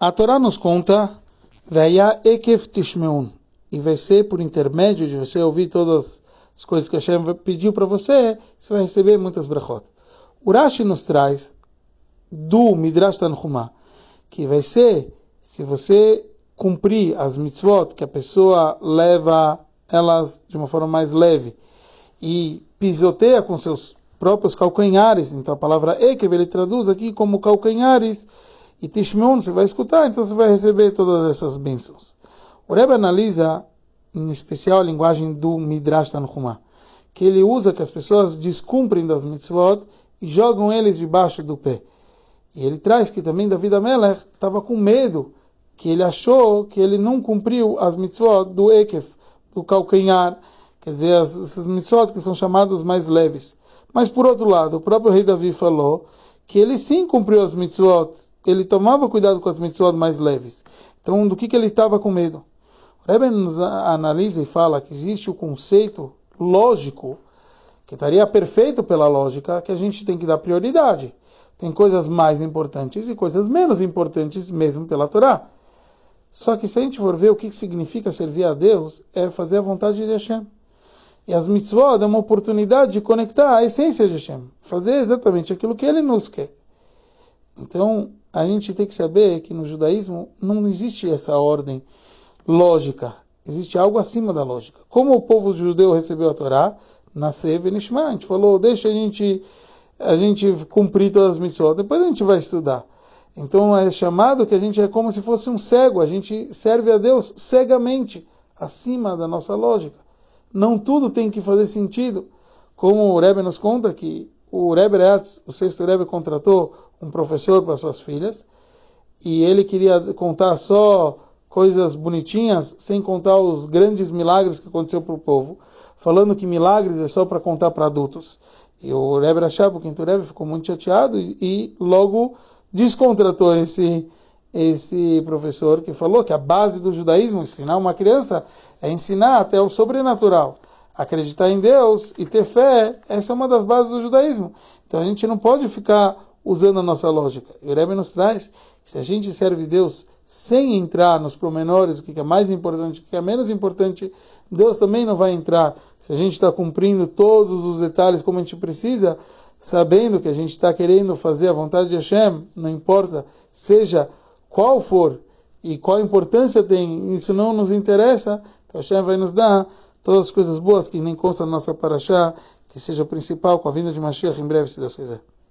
A Torá nos conta, Veia Ekev Tishmeun, e vai ser por intermédio de você ouvir todas as coisas que Hashem pediu para você, você vai receber muitas brachot. Urashi nos traz do Midrash Tanhumah, que vai ser se você cumprir as mitzvot que a pessoa leva elas de uma forma mais leve e pisoteia com seus próprios calcanhares, então a palavra Ekev ele traduz aqui como calcanhares, e Tishmeon você vai escutar, então você vai receber todas essas bênçãos. O Rebbe analisa em especial a linguagem do Midrash Tanhumah, que ele usa que as pessoas descumprem das mitzvot e jogam eles debaixo do pé. E ele traz que também David Amelech estava com medo, que ele achou que ele não cumpriu as mitzvot do Ekef, do calcanhar, quer dizer, as, essas mitzvot que são chamadas mais leves. Mas por outro lado, o próprio rei Davi falou que ele sim cumpriu as mitzvot, ele tomava cuidado com as mitzvot mais leves. Então, do que, que ele estava com medo? Rebbe nos analisa e fala que existe o conceito lógico, que estaria perfeito pela lógica, que a gente tem que dar prioridade. Tem coisas mais importantes e coisas menos importantes, mesmo pela Torá. Só que se a gente for ver o que significa servir a Deus, é fazer a vontade de Hashem. E as mitzvot é uma oportunidade de conectar a essência de Hashem, fazer exatamente aquilo que Ele nos quer. Então, a gente tem que saber que no judaísmo não existe essa ordem lógica. Existe algo acima da lógica. Como o povo judeu recebeu a Torá, nascer Venishma, a gente falou, deixa a gente, a gente cumprir todas as missões, depois a gente vai estudar. Então é chamado que a gente é como se fosse um cego, a gente serve a Deus cegamente, acima da nossa lógica. Não tudo tem que fazer sentido. Como o Rebbe nos conta que o Rebbe Reatz, o sexto Rebbe, contratou um professor para suas filhas e ele queria contar só coisas bonitinhas, sem contar os grandes milagres que aconteceu para o povo, falando que milagres é só para contar para adultos. E o Rebbe Rashab, o quinto Rebbe, ficou muito chateado e, e logo descontratou esse, esse professor que falou que a base do judaísmo, ensinar uma criança, é ensinar até o sobrenatural. Acreditar em Deus e ter fé, essa é uma das bases do judaísmo. Então a gente não pode ficar usando a nossa lógica. E o Rebbe nos traz que se a gente serve Deus sem entrar nos promenores, o que é mais importante, o que é menos importante, Deus também não vai entrar. Se a gente está cumprindo todos os detalhes como a gente precisa, sabendo que a gente está querendo fazer a vontade de Hashem, não importa, seja qual for e qual importância tem, isso não nos interessa, então Hashem vai nos dar todas as coisas boas que nem consta na nossa paraxá, que seja o principal com a vinda de Mashiach em breve, se Deus quiser.